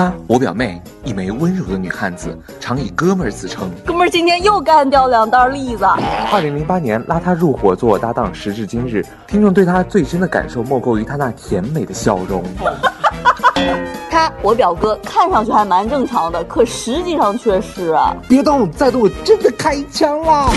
她，我表妹，一枚温柔的女汉子，常以哥们儿自称。哥们儿今天又干掉两袋栗子。二零零八年拉她入伙做我搭档，时至今日，听众对她最深的感受莫过于她那甜美的笑容。他，我表哥，看上去还蛮正常的，可实际上却是啊，别动再动我真的开枪了。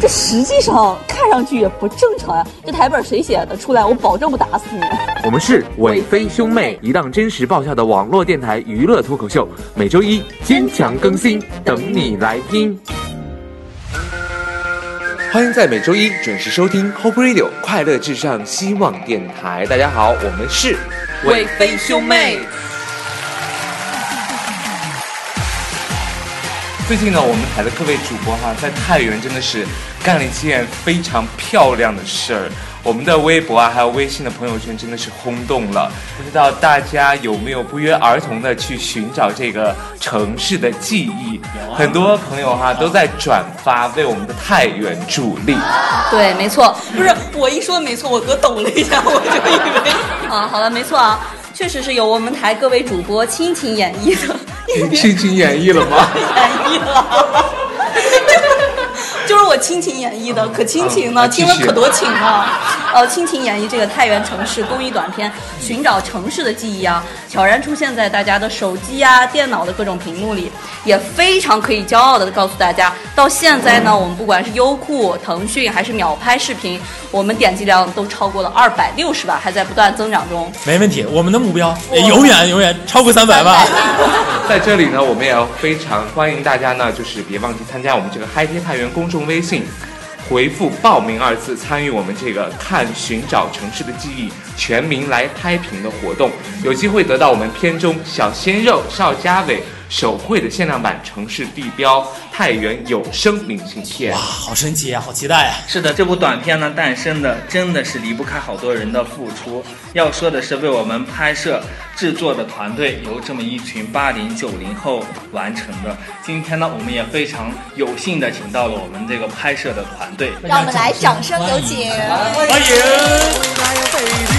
这实际上看上去也不正常呀。这台本谁写的？出来我保证不打死你。我们是韦飞兄妹，一档真实爆笑的网络电台娱乐脱口秀，每周一坚强更新，等你来听。欢迎在每周一准时收听 Hope Radio 快乐至上希望电台。大家好，我们是韦飞兄妹。最近呢，我们台的各位主播哈，在太原真的是干了一件非常漂亮的事儿。我们的微博啊，还有微信的朋友圈真的是轰动了。不知道大家有没有不约而同的去寻找这个城市的记忆？很多朋友哈都在转发，为我们的太原助力。对，没错，不是我一说没错，我哥抖了一下，我就以为 啊，好了，没错啊，确实是由我们台各位主播倾情演绎的。倾情演绎了吗？演绎了，就是我亲情演绎的，可亲情呢，听了可多情啊！呃，倾情演绎这个太原城市公益短片，寻找城市的记忆啊，悄然出现在大家的手机啊、电脑的各种屏幕里，也非常可以骄傲的告诉大家，到现在呢，我们不管是优酷、腾讯还是秒拍视频，我们点击量都超过了二百六十万，还在不断增长中。没问题，我们的目标永远永远超过三百万。在这里呢，我们也要非常欢迎大家呢，就是别忘记参加我们这个嗨天太原公众微信，回复报名二字，参与我们这个看寻找城市的记忆全民来拍屏的活动，有机会得到我们片中小鲜肉邵佳伟。手绘的限量版城市地标太原有声明信片，哇，好神奇啊，好期待啊！是的，这部短片呢诞生的真的是离不开好多人的付出。要说的是，为我们拍摄制作的团队由这么一群八零九零后完成的。今天呢，我们也非常有幸的请到了我们这个拍摄的团队，让我们来掌声有请，欢迎。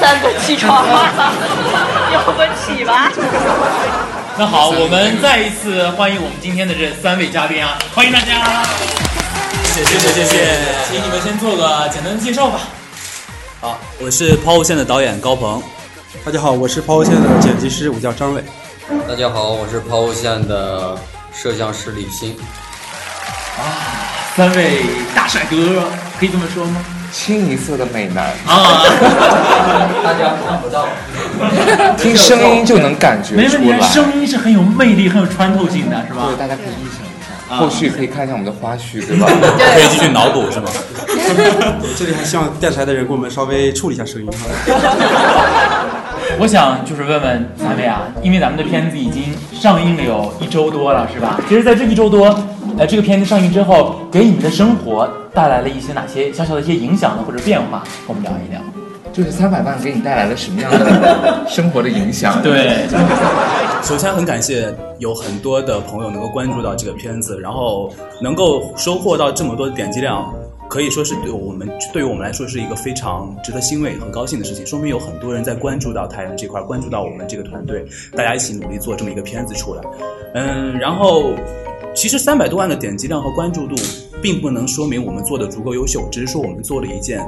三个起床了，有个起吧。那好，我们再一次欢迎我们今天的这三位嘉宾啊，欢迎大家。谢谢谢谢谢谢，请你们先做个简单的介绍吧。好，我是抛物线的导演高鹏。大家好，我是抛物线的剪辑师，我叫张伟。大家好，我是抛物线的摄像师李鑫。啊，三位大帅哥，可以这么说吗？清一色的美男啊！大家看不到，听声音就能感觉出来。声音是很有魅力、很有穿透性的，是吧？对，大家可以预想一下，后续可以看一下我们的花絮，对吧？可以继续脑补，是吗？这里还希望电视台的人给我们稍微处理一下声音哈。我想就是问问三位啊，因为咱们的片子已经上映了有一周多了，是吧？其实，在这一周多，呃，这个片子上映之后，给你们的生活。带来了一些哪些小小的一些影响呢，或者变化？跟我们聊一聊。就是三百万给你带来了什么样的生活的影响？对，首先很感谢有很多的朋友能够关注到这个片子，然后能够收获到这么多的点击量，可以说是对我们对于我们来说是一个非常值得欣慰和高兴的事情。说明有很多人在关注到太阳这块，关注到我们这个团队，大家一起努力做这么一个片子出来。嗯，然后其实三百多万的点击量和关注度。并不能说明我们做的足够优秀，只是说我们做了一件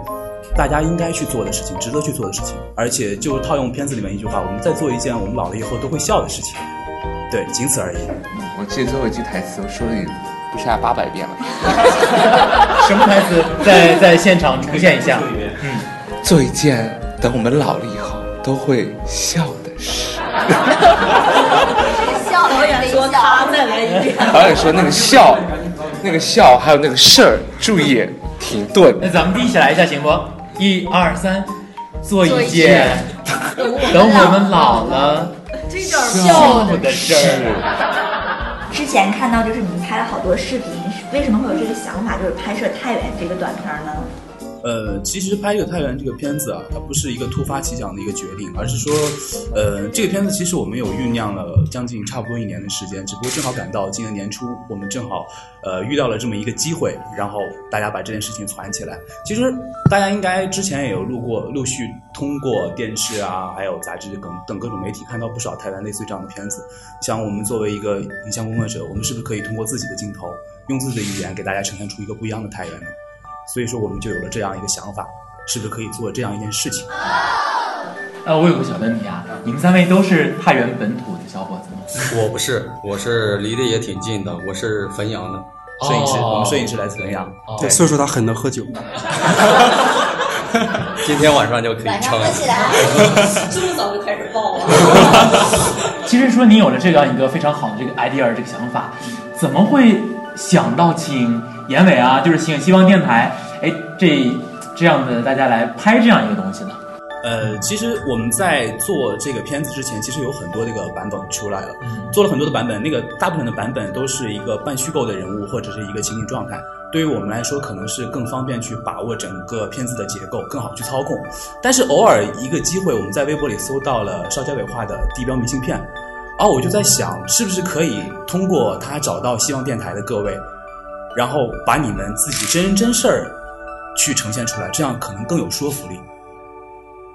大家应该去做的事情，值得去做的事情。而且就套用片子里面一句话，我们在做一件我们老了以后都会笑的事情。对，仅此而已。我记得最后一句台词，我说了不下八百遍了。什么台词？在在现场重现一下。嗯，做一件等我们老了以后都会笑的事。导演说他再来一遍。导演说那个笑。那个笑，还有那个事儿，注意停顿。那咱们一起来一下，行不？一二三，做一件等我们老了笑的事儿。之前看到就是你们拍了好多视频，为什么会有这个想法，就是拍摄太原这个短片呢？呃，其实拍这个《太原》这个片子啊，它不是一个突发奇想的一个决定，而是说，呃，这个片子其实我们有酝酿了将近差不多一年的时间，只不过正好赶到今年年初，我们正好呃遇到了这么一个机会，然后大家把这件事情攒起来。其实大家应该之前也有录过，陆续通过电视啊，还有杂志等等各种媒体看到不少台湾类似于这样的片子。像我们作为一个影像工作者，我们是不是可以通过自己的镜头，用自己的语言给大家呈现出一个不一样的太原呢？所以说，我们就有了这样一个想法，是不是可以做这样一件事情？呃，我有个小问题啊，你们三位都是太原本土的小伙子吗？我不是，我是离得也挺近的，我是汾阳的摄影师，我们摄影师来自汾阳。对，所以说他很能喝酒。今天晚上就可以唱。起来，这么早就开始爆了。其实说你有了这样一个非常好的这个 idea 这个想法，怎么会想到请严伟啊，就是请希望电台，哎，这这样的大家来拍这样一个东西呢？呃，其实我们在做这个片子之前，其实有很多这个版本出来了，做了很多的版本。那个大部分的版本都是一个半虚构的人物或者是一个情景状态，对于我们来说，可能是更方便去把握整个片子的结构，更好去操控。但是偶尔一个机会，我们在微博里搜到了邵家伟画的地标明信片，然后我就在想，是不是可以通过他找到希望电台的各位，然后把你们自己真人真事儿去呈现出来，这样可能更有说服力。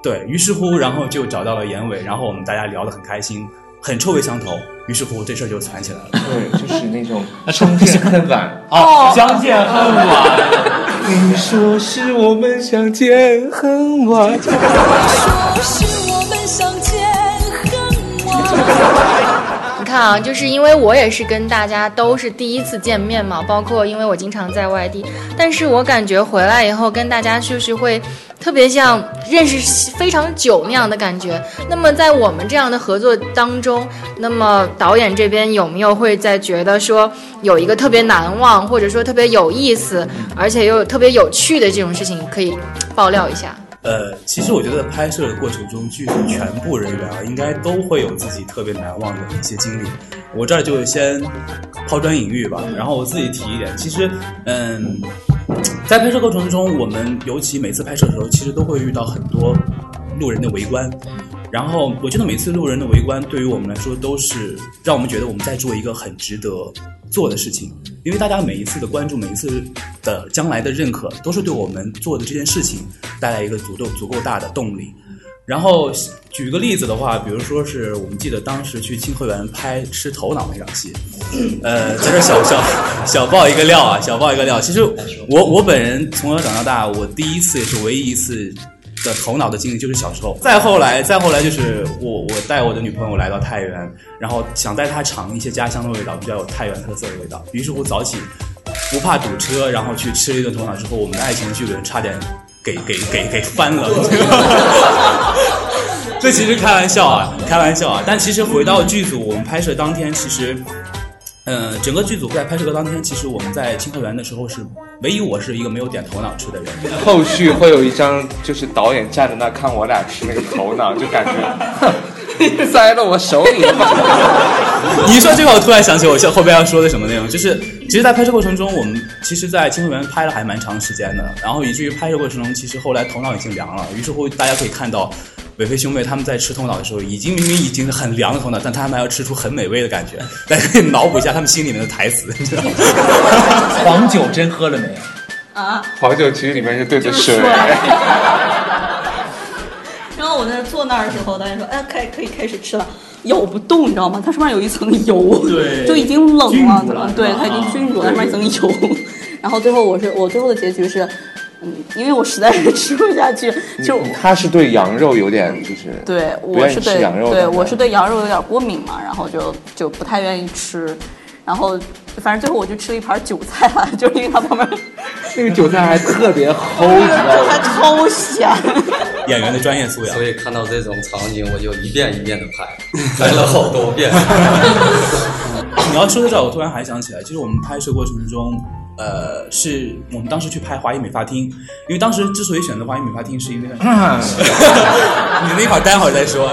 对于是乎，然后就找到了严伟，然后我们大家聊得很开心，很臭味相投。于是乎，这事儿就传起来了。对，就是那种相见恨晚哦，相见恨晚。你说是我们相见恨晚。你说是我们相见恨晚。啊，就是因为我也是跟大家都是第一次见面嘛，包括因为我经常在外地，但是我感觉回来以后跟大家就是会。特别像认识非常久那样的感觉。那么在我们这样的合作当中，那么导演这边有没有会在觉得说有一个特别难忘，或者说特别有意思，而且又特别有趣的这种事情可以爆料一下？呃，其实我觉得拍摄的过程中，剧组全部人员啊，应该都会有自己特别难忘的一些经历。我这儿就先抛砖引玉吧，然后我自己提一点。其实，嗯。在拍摄过程中，我们尤其每次拍摄的时候，其实都会遇到很多路人的围观。然后，我觉得每次路人的围观，对于我们来说，都是让我们觉得我们在做一个很值得做的事情。因为大家每一次的关注，每一次的将来的认可，都是对我们做的这件事情带来一个足够足够大的动力。然后举个例子的话，比如说是我们记得当时去清河园拍吃头脑那场戏，呃，在这小小小爆一个料啊，小爆一个料。其实我我本人从小长到大，我第一次也是唯一一次的头脑的经历就是小时候。再后来，再后来就是我我带我的女朋友来到太原，然后想带她尝一些家乡的味道，比较有太原特色的味道。于是乎早起不怕堵车，然后去吃了一顿头脑之后，我们的爱情巨轮差点。给给给给翻了，这其实开玩笑啊，开玩笑啊。但其实回到剧组，我们拍摄当天，其实，嗯，整个剧组在拍摄的当天，其实我们在清河园的时候是唯一我是一个没有点头脑吃的人。后续会有一张，就是导演站在那看我俩吃那个头脑，就感觉。塞到我手里了。你说这个，我突然想起我后边要说的什么内容，就是其实，在拍摄过程中，我们其实，在清河园拍了还蛮长时间的，然后以至于拍摄过程中，其实后来头脑已经凉了。于是乎，大家可以看到，伟飞兄妹他们在吃头脑的时候，已经明明已经很凉的头脑，但他们还要吃出很美味的感觉。大家可以脑补一下他们心里面的台词，你知道吗？黄酒真喝了没有？啊，黄酒其实里面是兑的水。然后我在坐那儿的时候，导演说：“哎，可以可以开始吃了。”咬不动，你知道吗？它上面有一层油，对，就已经冷了，对，它已经菌住了，上面一层油。然后最后我是我最后的结局是，嗯，因为我实在是 吃不下去，就他是对羊肉有点就是对，我是对对，我是对羊肉有点过敏嘛，然后就就不太愿意吃。然后，反正最后我就吃了一盘韭菜了，就是因为它旁边 那个韭菜还特别齁，你知道吗？它超咸。演员的专业素养。所以看到这种场景，我就一遍一遍的拍，拍了好多遍。你要说到这，我突然还想起来，其实我们拍摄过程中。呃，是我们当时去拍华谊美发厅，因为当时之所以选择华谊美发厅，是因为，你们一会儿待会儿再说。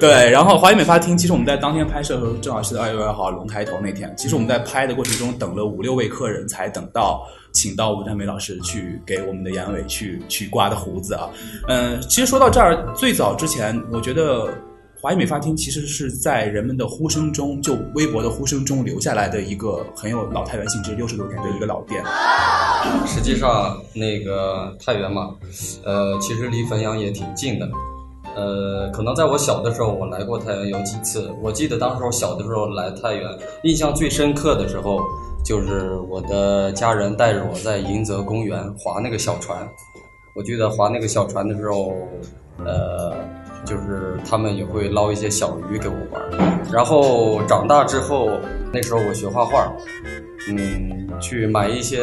对，然后华谊美发厅，其实我们在当天拍摄的时候，正好是二月二号龙抬头那天。其实我们在拍的过程中，等了五六位客人才等到请到吴占梅老师去给我们的眼尾去去刮的胡子啊。嗯，其实说到这儿，最早之前，我觉得华谊美发厅其实是在人们的呼声中，就微博的呼声中留下来的一个很有老太原性质、六十多年的一个老店。实际上，那个太原嘛，呃，其实离汾阳也挺近的。呃，可能在我小的时候，我来过太原有几次。我记得当时我小的时候来太原，印象最深刻的时候，就是我的家人带着我在迎泽公园划那个小船。我记得划那个小船的时候，呃，就是他们也会捞一些小鱼给我玩。然后长大之后，那时候我学画画，嗯，去买一些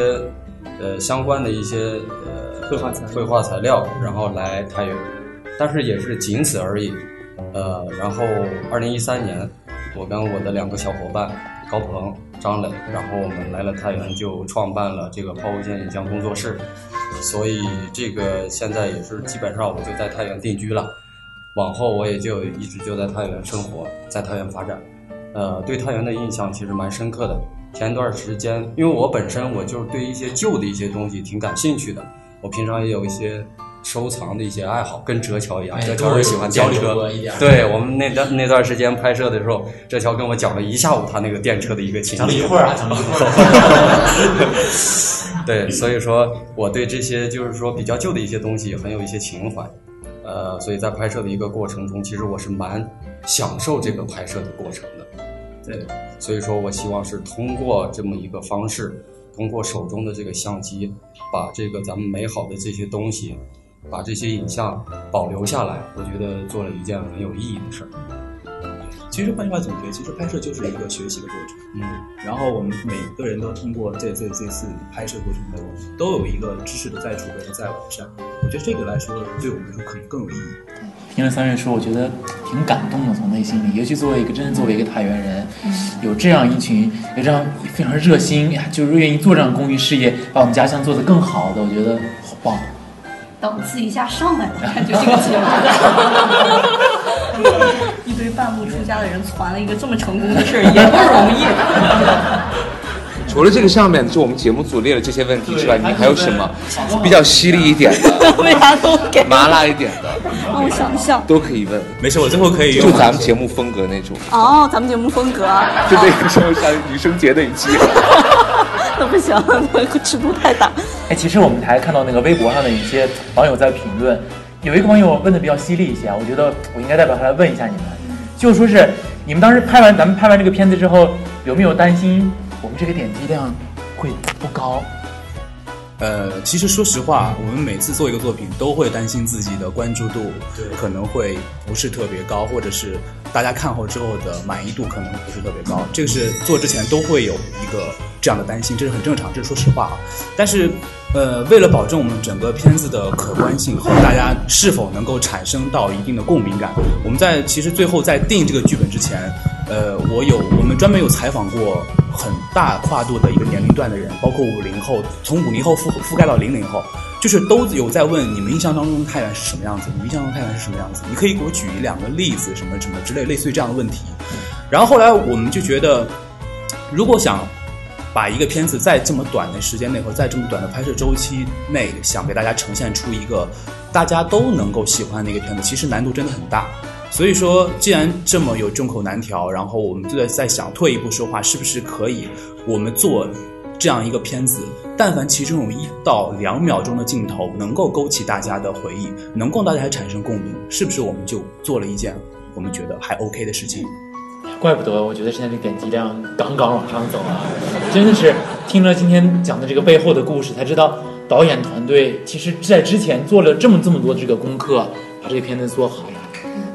呃相关的一些呃绘画材绘画材料，然后来太原。但是也是仅此而已。呃，然后二零一三年，我跟我的两个小伙伴高鹏、张磊，然后我们来了太原，就创办了这个抛物线影像工作室。所以这个现在也是基本上我就在太原定居了，往后我也就一直就在太原生活，在太原发展。呃，对太原的印象其实蛮深刻的。前段时间，因为我本身我就是对一些旧的一些东西挺感兴趣的，我平常也有一些。收藏的一些爱好，跟哲桥一样，哎哲乔是喜欢电车。对我们那段那段时间拍摄的时候，哲桥跟我讲了一下午他那个电车的一个情讲了。一会儿啊，讲了一会儿。对，所以说我对这些就是说比较旧的一些东西很有一些情怀，呃，所以在拍摄的一个过程中，其实我是蛮享受这个拍摄的过程的。对，所以说我希望是通过这么一个方式，通过手中的这个相机，把这个咱们美好的这些东西，把这些影像保留下来，我觉得做了一件很有意义的事儿。其实换句话总结，其实拍摄就是一个学习的过程。嗯，然后我们每个人都通过这这这次拍摄过程中，都有一个知识的再储备和再完善。我觉得这个来说，对我们来说可能更有意义。听了三月说，我觉得挺感动的，从内心里，尤其作为一个真的作为一个太原人，有这样一群有这样非常热心，就是愿意做这样公益事业，把我们家乡做得更好的，我觉得好棒。档次一下上来了，感觉这个节目。一堆半路出家的人传了一个这么成功的事儿，也不容易。除了这个上面就我们节目组列的这些问题之外，你还有什么比较犀利一点的、为啥都给？麻辣一点的让我想想。都可以问？没事，我最后可以用就咱们节目风格那种，哦，咱们节目风格，就那个时候像女生节那一期。那不行，那个尺度太大。哎，其实我们还看到那个微博上的一些网友在评论，有一个网友问的比较犀利一些啊，我觉得我应该代表他来问一下你们，就说是你们当时拍完咱们拍完这个片子之后，有没有担心我们这个点击量会不高？呃，其实说实话，我们每次做一个作品，都会担心自己的关注度可能会不是特别高，或者是大家看后之后的满意度可能不是特别高。这个是做之前都会有一个这样的担心，这是很正常，这是说实话啊。但是，呃，为了保证我们整个片子的可观性和大家是否能够产生到一定的共鸣感，我们在其实最后在定这个剧本之前，呃，我有我们专门有采访过很大跨度的一个年龄段的人，包括五零后，从五零后覆覆盖到零零后，就是都有在问你们印象当中的太原是什么样子？你们印象中太原是什么样子？你可以给我举一两个例子，什么什么之类，类似于这样的问题。然后后来我们就觉得，如果想把一个片子在这么短的时间内和在这么短的拍摄周期内，想给大家呈现出一个大家都能够喜欢的一个片子，其实难度真的很大。所以说，既然这么有众口难调，然后我们就在在想，退一步说话，是不是可以我们做这样一个片子，但凡其中有一到两秒钟的镜头能够勾起大家的回忆，能够大家产生共鸣，是不是我们就做了一件我们觉得还 OK 的事情？怪不得我觉得现在这点击量杠杠往上走啊！真的是听了今天讲的这个背后的故事，才知道导演团队其实在之前做了这么这么多的这个功课，把这个片子做好。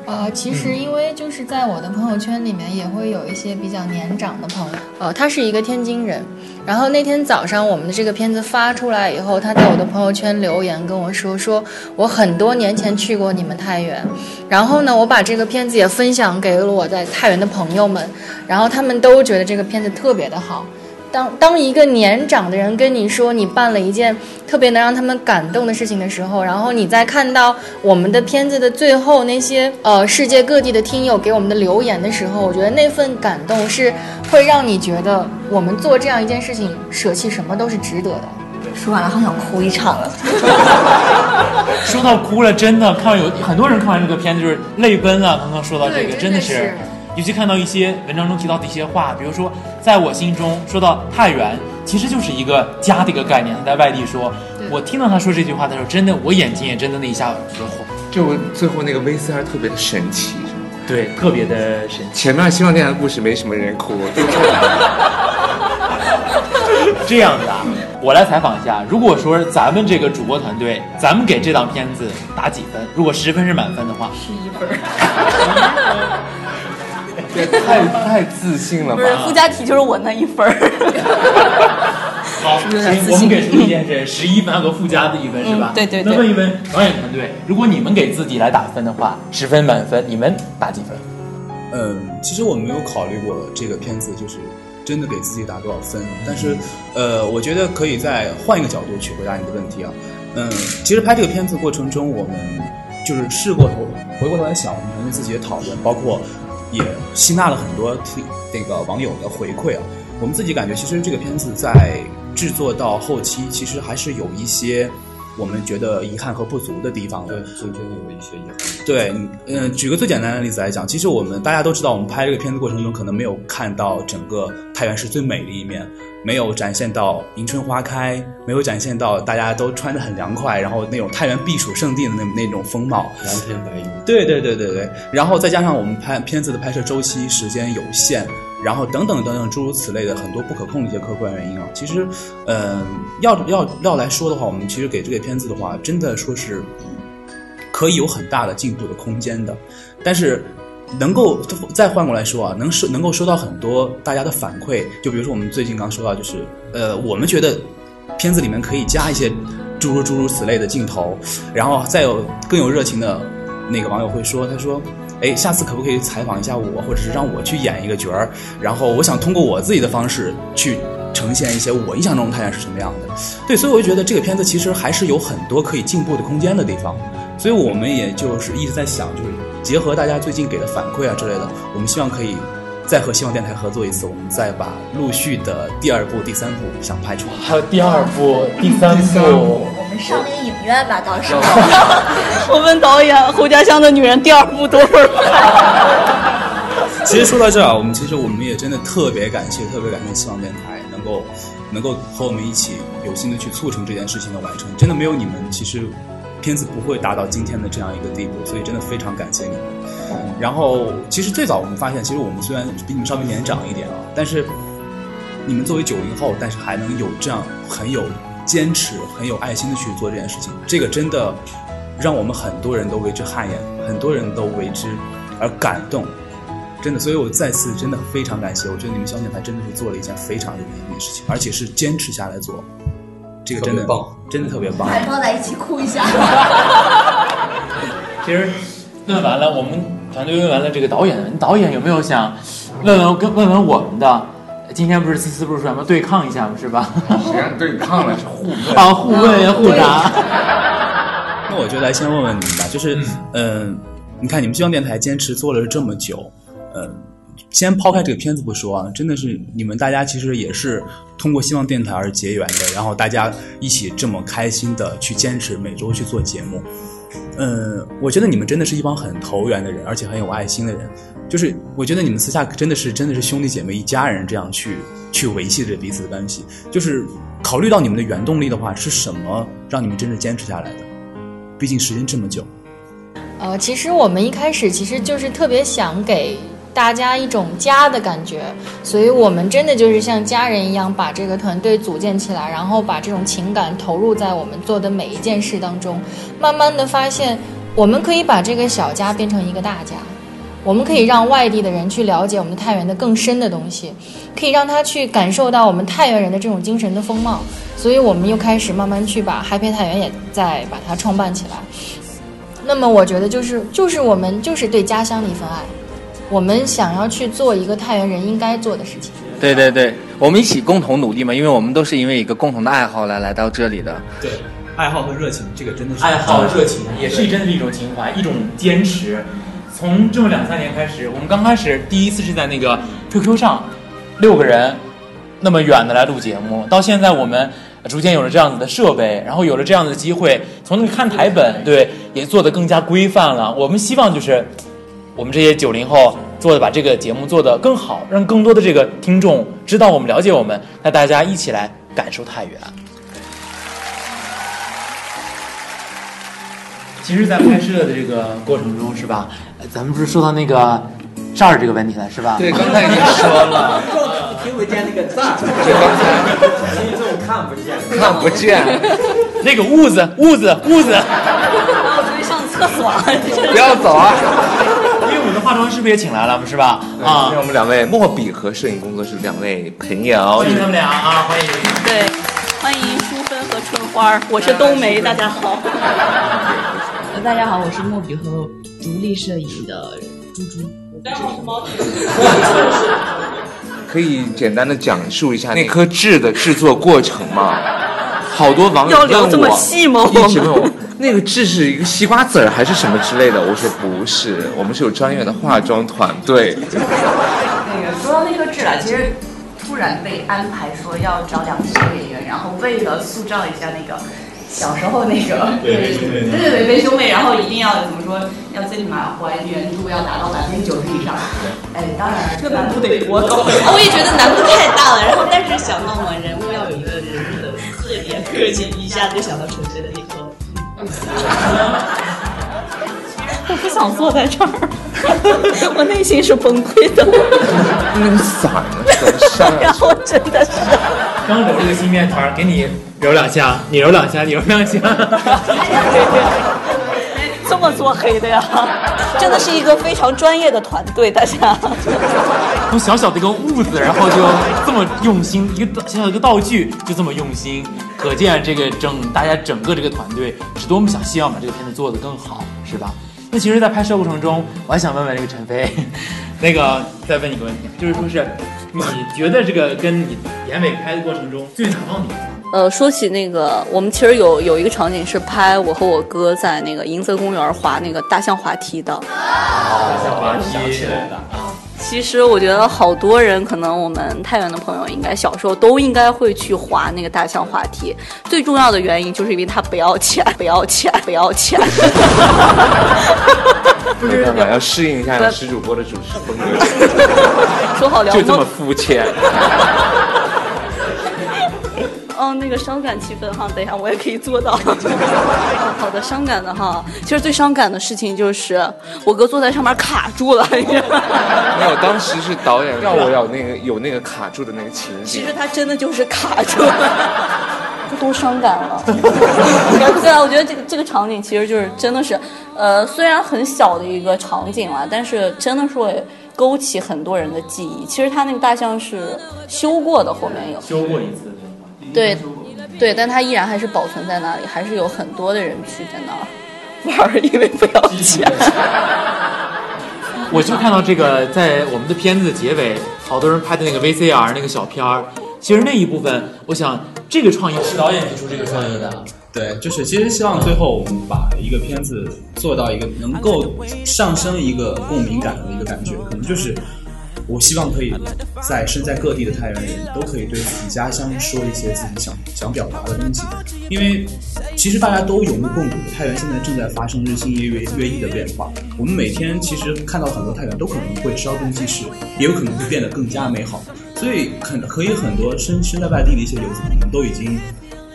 呃，其实因为就是在我的朋友圈里面也会有一些比较年长的朋友，呃，他是一个天津人，然后那天早上我们的这个片子发出来以后，他在我的朋友圈留言跟我说，说我很多年前去过你们太原，然后呢，我把这个片子也分享给了我在太原的朋友们，然后他们都觉得这个片子特别的好。当当一个年长的人跟你说你办了一件特别能让他们感动的事情的时候，然后你再看到我们的片子的最后那些呃世界各地的听友给我们的留言的时候，我觉得那份感动是会让你觉得我们做这样一件事情舍弃什么都是值得的。说完了，好想哭一场了。说到哭了，真的看到有很多人看完这个片子就是泪奔啊。刚刚说到这个，真的是真的是，尤其看到一些文章中提到的一些话，比如说，在我心中说到太原，其实就是一个家的一个概念。他在外地说，我听到他说这句话的时候，真的我眼睛也真的那一下就是红，就最后那个 VCR 特别的神奇，是吗？对，特别的神奇。前面希望电台的故事没什么人哭，这样子啊，我来采访一下，如果说咱们这个主播团队，咱们给这档片子打几分？如果十分是满分的话，十一分。也太太自信了吧不？是附加题就是我那一分儿。好，我们给出意见是十一分，还有个附加的一分是吧？嗯对对对那问一问导演团队，如果你们给自己来打分的话，十分满分，你们打几分？嗯，其实我没有考虑过这个片子就是真的给自己打多少分，但是呃，我觉得可以再换一个角度去回答你的问题啊。嗯，其实拍这个片子过程中，我们就是试过头回过头来想，我们团队自己也讨论，包括也吸纳了很多听那个网友的回馈啊。我们自己感觉，其实这个片子在制作到后期，其实还是有一些我们觉得遗憾和不足的地方对。中间有一些遗憾。对，嗯、举个最简单的例子来讲，其实我们大家都知道，我们拍这个片子过程中，可能没有看到整个太原市最美的一面，没有展现到迎春花开，没有展现到大家都穿得很凉快，然后那种太原避暑胜地的那那种风貌。蓝天白云。对对对对对，然后再加上我们拍片子的拍摄周期时间有限，然后等等等等诸如此类的很多不可控的一些客观原因啊，其实，呃、要要要来说的话，我们其实给这个片子的话，真的说是可以有很大的进步的空间的，但是。能够再换过来说啊，能收能够收到很多大家的反馈，就比如说我们最近刚说到，就是呃，我们觉得片子里面可以加一些诸如诸如此类的镜头，然后再有更有热情的那个网友会说，他说，哎，下次可不可以采访一下我，或者是让我去演一个角儿，然后我想通过我自己的方式去呈现一些我印象中的太阳是什么样的。对，所以我就觉得这个片子其实还是有很多可以进步的空间的地方，所以我们也就是一直在想，就是结合大家最近给的反馈啊之类的，我们希望可以。再和希望电台合作一次，我们再把陆续的第二部、第三部想拍出来。还有第二部、第三部，我们上那个影院吧，到时候。我问导演《胡家乡的女人》第二部多会儿拍？其实说到这儿啊，我们其实我们也真的特别感谢，特别感谢希望电台能够能够和我们一起有心的去促成这件事情的完成。真的没有你们，其实片子不会达到今天的这样一个地步，所以真的非常感谢你们。然后，其实最早我们发现，其实我们虽然比你们稍微年长一点啊，但是你们作为九零后，但是还能有这样很有坚持、很有爱心的去做这件事情，这个真的让我们很多人都为之汗颜，很多人都为之而感动。真的，所以我再次真的非常感谢，我觉得你们小电台真的是做了一件非常有意义的事情，而且是坚持下来做，这个真的棒，真的特别棒。还抱在一起哭一下。其实问完了，我们团队问完了这个导演，导演有没有想问问跟问问我们的？今天不是思思不是说咱们对抗一下吗？是吧？实际上对抗了，是互问啊，互问呀，互答。那我就来先问问你们吧，就是，嗯、你看你们希望电台坚持做了这么久，嗯、先抛开这个片子不说啊，真的是你们大家其实也是通过希望电台而结缘的，然后大家一起这么开心的去坚持每周去做节目，嗯，我觉得你们真的是一帮很投缘的人，而且很有爱心的人。就是我觉得你们私下真的是真的是兄弟姐妹一家人这样去去维系着彼此的关系。就是考虑到你们的原动力的话，是什么让你们真正坚持下来的？毕竟时间这么久。呃，其实我们一开始其实就是特别想给大家一种家的感觉，所以我们真的就是像家人一样把这个团队组建起来，然后把这种情感投入在我们做的每一件事当中，慢慢的发现，我们可以把这个小家变成一个大家。我们可以让外地的人去了解我们太原的更深的东西，可以让他去感受到我们太原人的这种精神的风貌。所以，我们又开始慢慢去把 Happy 太原也再把它创办起来。那么，我觉得就是就是我们就是对家乡的一份爱，我们想要去做一个太原人应该做的事情。对对对，我们一起共同努力嘛，因为我们都是因为一个共同的爱好来来到这里的。对，爱好和热情，这个真的是爱好、热情也是真的是一种情怀，一种坚持。从这么两三年开始，我们刚开始第一次是在那个 QQ 上，六个人那么远的来录节目，到现在我们逐渐有了这样子的设备，然后有了这样的机会，从那个看台本，对，也做得更加规范了。我们希望就是我们这些九零后做的把这个节目做得更好，让更多的这个听众知道我们、了解我们，那大家一起来感受太原。其实，在拍摄的这个过程中，是吧？呃咱们不是说到那个这儿这个问题了，是吧？对，刚才已经说了，听不见那个赞，就刚才听众看不见，看不见，那个痦子，痦子，痦子，我出去上厕所。不要走啊！化妆师不也请来了，是吧？啊，我们两位墨笔和摄影工作室两位朋友，欢迎他们俩啊，欢迎。对，欢迎淑芬和春花，我是冬梅，大家好。大家好，我是墨笔和独立摄影的猪猪。大家好，我是毛可以简单的讲述一下那颗痣的制作过程吗？好多网友要聊这么问我，细吗？一直问我那个痣是一个西瓜籽儿还是什么之类的，我说不是，我们是有专业的化妆团队。那个说到那个痣啊，其实突然被安排说要找两个小演员，然后为了塑造一下那个小时候那个对对对对被兄妹，然后一定要怎么说，要最起码还原度要达到百分之九十以上。哎，当然这难度得多高？我也觉得难度太大了，然后但是想到嘛，人物要有一个人物的特点，个性，一下就想到陈飞的。我不想坐在这儿，我内心是崩溃的。那个嗓子怎么上然后真的是，刚揉了个新面团，给你揉两下，你揉两下，你揉两下。这么做黑的呀，真的是一个非常专业的团队，大家。从小小的一个痦子，然后就这么用心，一个小小的一个道具就这么用心，可见这个整大家整个这个团队是多么想希望把这个片子做得更好，是吧？那其实，在拍摄过程中，我还想问问这个陈飞，那个再问你个问题，就是说是你觉得这个跟你严伟拍的过程中最难忘的一次？呃，说起那个，我们其实有有一个场景是拍我和我哥在那个银泽公园滑那个大象滑梯的。大象滑梯的其实我觉得好多人，可能我们太原的朋友，应该小时候都应该会去滑那个大象滑梯。最重要的原因就是因为它不要钱，不要钱，不要钱。不是办法，要适应一下石主播的主持风格。说好聊就这么肤浅。哦，那个伤感气氛哈，等一下我也可以做到。好的，伤感的哈，其实最伤感的事情就是我哥坐在上面卡住了。没有，当时是导演让我有那个有那个卡住的那个情景。其实他真的就是卡住了，这多伤感了。对啊，我觉得这个这个场景其实就是真的是，呃，虽然很小的一个场景了，但是真的是会勾起很多人的记忆。其实他那个大象是修过的，后面有修过一次。对，对，但它依然还是保存在那里，还是有很多的人去在那儿 玩儿，因为不要钱。我就看到这个，在我们的片子的结尾，好多人拍的那个 VCR 那个小片儿，其实那一部分，我想这个创意是导演提出这个创意的。对，就是其实希望最后我们把一个片子做到一个能够上升一个共鸣感的一个感觉，可能就是。我希望可以在身在各地的太原人都可以对自己家乡说一些自己想想表达的东西，因为其实大家都有目共睹，太原现在正在发生日新月月月异的变化。我们每天其实看到很多太原都可能会稍纵即逝，也有可能会变得更加美好。所以很可以很多身身在外地的一些游子朋友都已经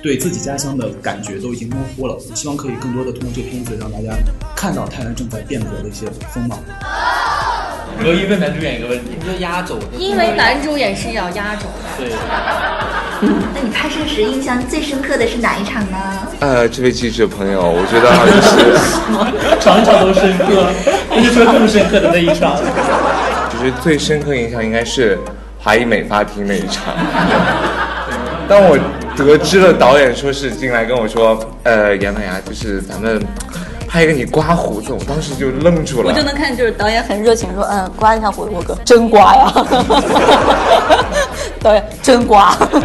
对自己家乡的感觉都已经模糊了。我希望可以更多的通过这个片子让大家看到太原正在变革的一些风貌。罗一问男主演一个问题，你说压轴的，因为男主演是要压轴的。对。那你拍摄时印象最深刻的是哪一场呢？呃，这位记者朋友，我觉得啊就是 场场都深刻，你是说更深刻的那一场？就是最深刻印象应该是华谊美发厅那一场。当我得知了导演说是进来跟我说，呃，杨乃牙，就是咱们。拍一个你刮胡子，我当时就愣住了。我就能看，就是导演很热情说，嗯，刮一下胡子，我哥真刮呀。导演真刮。这个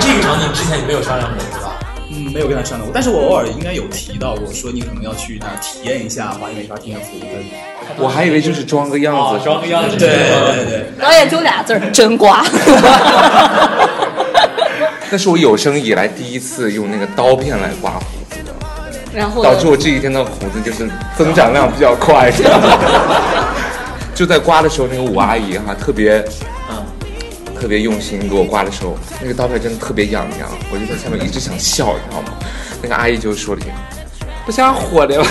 这个场景之前你没有商量过是吧？嗯，没有跟他商量过，但是我偶尔应该有提到过，说你可能要去那体验一下华谊美发厅的服务。我还以为就是装个样子，哦、装个样子。对对对。导演就俩字儿，真刮。那是我有生以来第一次用那个刀片来刮胡子的，然后导致我这几天的胡子就是增长量比较快。就在刮的时候，那个五阿姨哈特别，嗯，特别用心给我刮的时候，那个刀片真的特别痒痒，我就在下面一直想笑，你知道吗？那个阿姨就说了一句：“不想火的 了。”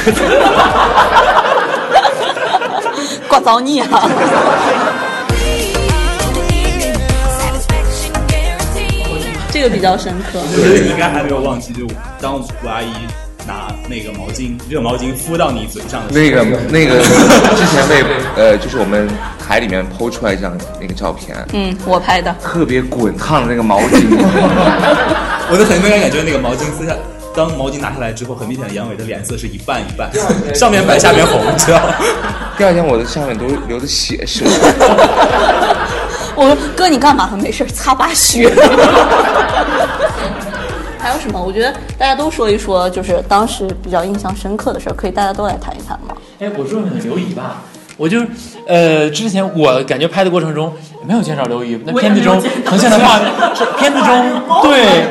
刮着你啊！这个比较深刻。我觉得你应该还没有忘记，就当五阿姨拿那个毛巾热毛巾敷到你嘴上的，那个那个之前被呃，就是我们台里面剖出来一张那个照片，嗯，我拍的，特别滚烫的那个毛巾，我就很明显感觉那个毛巾撕下，当毛巾拿下来之后，很明显杨伟的脸色是一半一半，上面白下面红，知道吗？第二天我的下面都流的血是。我说哥，你干嘛？他没事，擦把血。还有什么？我觉得大家都说一说，就是当时比较印象深刻的事儿，可以大家都来谈一谈吗？哎，我说问问刘姨吧，我就呃，之前我感觉拍的过程中没有见着刘姨，那片子中呈现的画面片子中 对，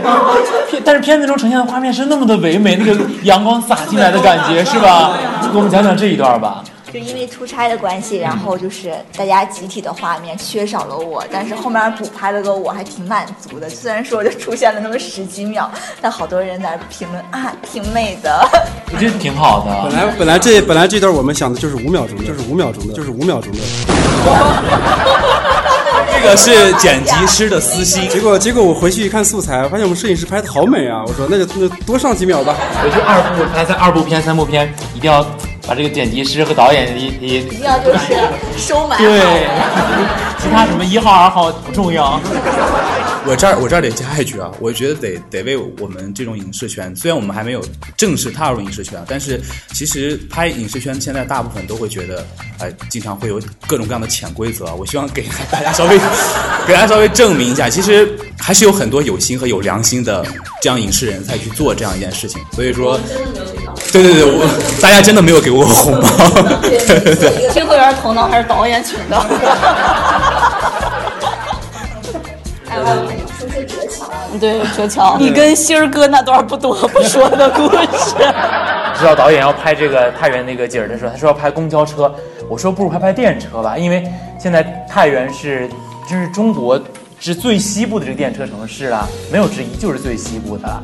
片但是片子中呈现的画面是那么的唯美，那个阳光洒进来的感觉是吧？就给我们讲讲这一段吧。就因为出差的关系，然后就是大家集体的画面缺少了我，但是后面补拍了个我还挺满足的。虽然说就出现了那么十几秒，但好多人在评论啊，挺美的。我觉得挺好的。本来本来这本来这段我们想的就是五秒钟的，就是五秒钟的，就是五秒钟的。这个是剪辑师的私心。结果结果我回去一看素材，发现我们摄影师拍的好美啊！我说那就那就多上几秒吧。我就二部拍三二部片三部片，一定要把这个剪辑师和导演一一一定要就是收买。对，其他什么一号二号不重要。我这儿我这儿得加一句啊，我觉得得得为我们这种影视圈，虽然我们还没有正式踏入影视圈，但是其实拍影视圈现在大部分都会觉得，哎、经常会有各种各样的潜规则啊。我希望给大家稍微 给大家稍微证明一下，其实还是有很多有心和有良心的这样影视人才去做这样一件事情。所以说，对对对，我大家真的没有给过我红包。对对对。听会员头脑还是导演请的。还有说说哲乔，对，哲乔，你跟星儿哥那段不多不说的故事。知道导演要拍这个太原那个景儿的时候，他说要拍公交车，我说不如拍拍电车吧，因为现在太原是就是中国是最西部的这个电车城市了，没有之一，就是最西部的了。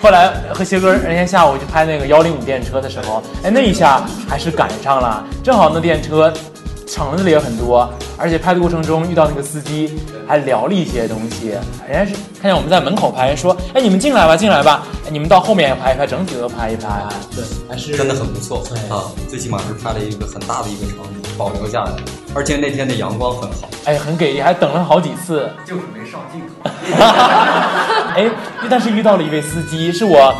后来和鞋哥那天下午去拍那个幺零五电车的时候，哎，那一下还是赶上了，正好那电车场子里也很多，而且拍的过程中遇到那个司机，还聊了一些东西。人家是看见我们在门口拍，说：“哎，你们进来吧，进来吧，哎你们到后面也拍一拍，整体都拍一拍。”对，还是真的很不错啊！最起码是拍了一个很大的一个场景，保留下来，而且那天的阳光很好。哎，很给力，还等了好几次。就是没上镜头。哎，但是遇到了一位司机，是我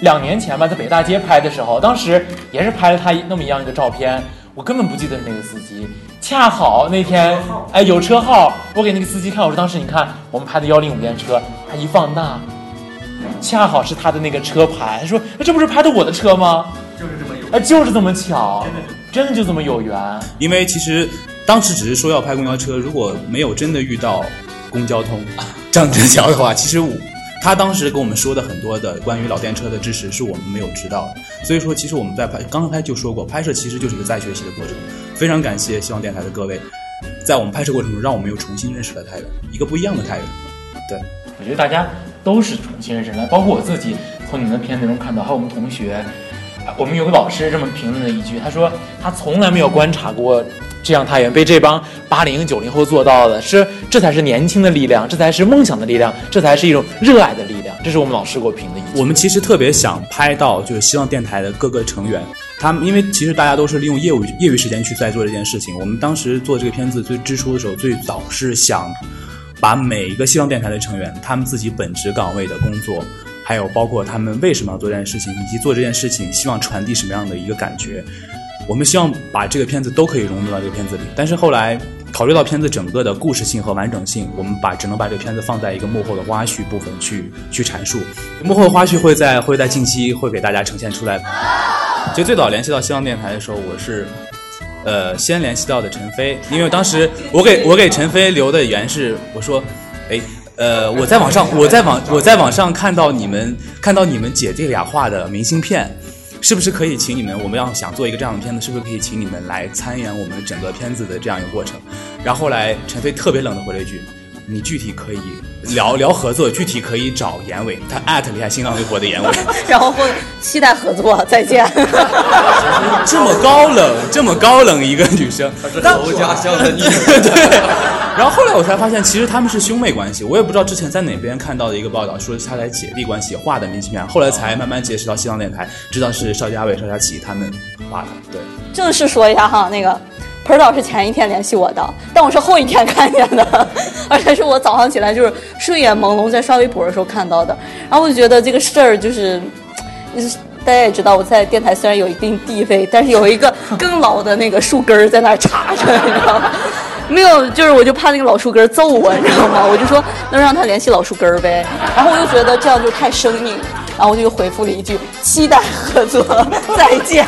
两年前吧，在北大街拍的时候，当时也是拍了他那么一样一个照片，我根本不记得是那个司机。恰好那天，哎，有车号，我给那个司机看，我说当时你看我们拍的幺零五电车，他一放大，恰好是他的那个车牌，他说那这不是拍的我的车吗？就是这么有，哎，就是这么巧，真的就这么有缘。因为其实当时只是说要拍公交车，如果没有真的遇到公交通张哲桥的话，其实我他当时跟我们说的很多的关于老电车的知识是我们没有知道的。所以说，其实我们在拍刚才就说过，拍摄其实就是一个在学习的过程。非常感谢希望电台的各位，在我们拍摄过程中，让我们又重新认识了太原，一个不一样的太原。对，我觉得大家都是重新认识的，包括我自己，从你们的片子中看到，还有我们同学，我们有个老师这么评论了一句，他说他从来没有观察过这样太原被这帮八零九零后做到的，是这才是年轻的力量，这才是梦想的力量，这才是一种热爱的力量，这是我们老师给我评的一句。我们其实特别想拍到，就是希望电台的各个成员，他们因为其实大家都是利用业务业余时间去在做这件事情。我们当时做这个片子最之初的时候，最早是想把每一个希望电台的成员，他们自己本职岗位的工作，还有包括他们为什么要做这件事情，以及做这件事情希望传递什么样的一个感觉，我们希望把这个片子都可以融入到这个片子里。但是后来考虑到片子整个的故事性和完整性，我们把只能把这个片子放在一个幕后的花絮部分去去阐述。幕后的花絮会在会在近期会给大家呈现出来。其实最早联系到希望电台的时候，我是，呃，先联系到的陈飞，因为当时我给我给陈飞留的言是我说，哎，呃，我在网上，我在网，我在网上看到你们看到你们姐弟俩画的明信片，是不是可以请你们？我们要想做一个这样的片子，是不是可以请你们来参演我们整个片子的这样一个过程？然后后来陈飞特别冷的回了一句：“你具体可以聊聊合作，具体可以找严伟。”他艾特了一下新浪微博的严伟，然后说期待合作，再见。这么高冷，这么高冷一个女生，头家乡的你。对。然后后来我才发现，其实他们是兄妹关系。我也不知道之前在哪边看到的一个报道，说是他俩姐弟关系画的明信片。后来才慢慢结识到西藏电台，知道是邵佳伟、邵佳琪他们画的。对，正式说一下哈，那个盆儿导是前一天联系我的，但我是后一天看见的，而且是我早上起来就是睡眼朦胧在刷微博的时候看到的。然后我就觉得这个事儿就是，就是大家也知道，我在电台虽然有一定地位，但是有一个更老的那个树根儿在那儿插着，你知道吗？没有，就是我就怕那个老树根儿揍我，你知道吗？我就说那让他联系老树根儿呗。然后我就觉得这样就太生硬，然后我就又回复了一句期待合作，再见。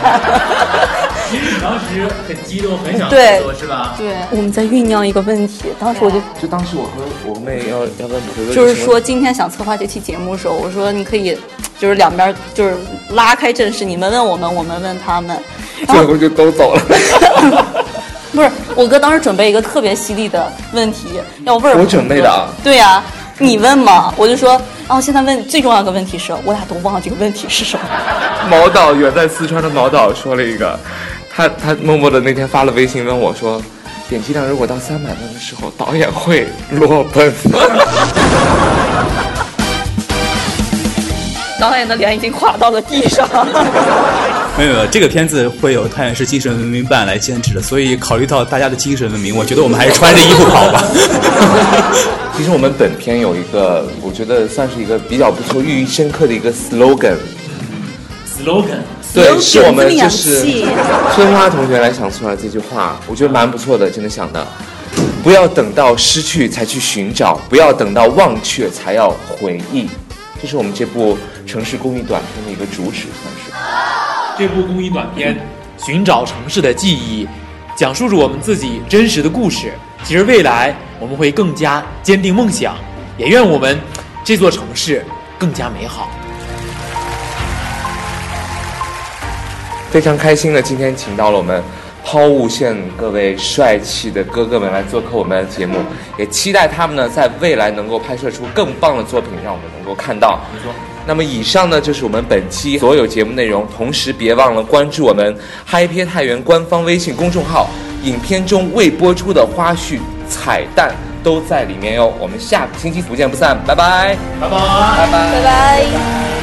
其实你当时很激动，很想对合作是吧？对，我们在酝酿一个问题，当时我就就当时我和我妹要要问可乐，就是说今天想策划这期节目的时候，我说你可以就是两边就是拉开阵势，你们问我们，我们问他们。最后就都走了。不是我哥当时准备一个特别犀利的问题，要问我准备的啊。对呀、你问嘛，我就说，然后现在问最重要的问题是，我俩都忘了这个问题是什么。毛导远在四川的毛导说了一个，他他默默的那天发了微信问我说，点击量如果到三百万的时候，导演会裸奔吗？导演的脸已经垮到了地上。没有没有，这个片子会有太原市精神文明办来监制的，所以考虑到大家的精神文明，我觉得我们还是穿着衣服跑吧。其实我们本片有一个，我觉得算是一个比较不错、寓意深刻的一个 slogan。slogan，对，是我们就是洋气春花同学来想出来这句话，我觉得蛮不错的，真的想的。不要等到失去才去寻找，不要等到忘却才要回忆。这是我们这部城市公益短片的一个主旨，算是。这部公益短片《寻找城市的记忆》，讲述着我们自己真实的故事。其实未来我们会更加坚定梦想，也愿我们这座城市更加美好。非常开心的，今天请到了我们抛物线各位帅气的哥哥们来做客我们的节目，也期待他们呢在未来能够拍摄出更棒的作品，让我们能够看到。你说那么以上呢就是我们本期所有节目内容，同时别忘了关注我们嗨片太原官方微信公众号，影片中未播出的花絮、彩蛋都在里面哟。我们下个星期不见不散，拜拜，拜拜，拜拜，拜拜。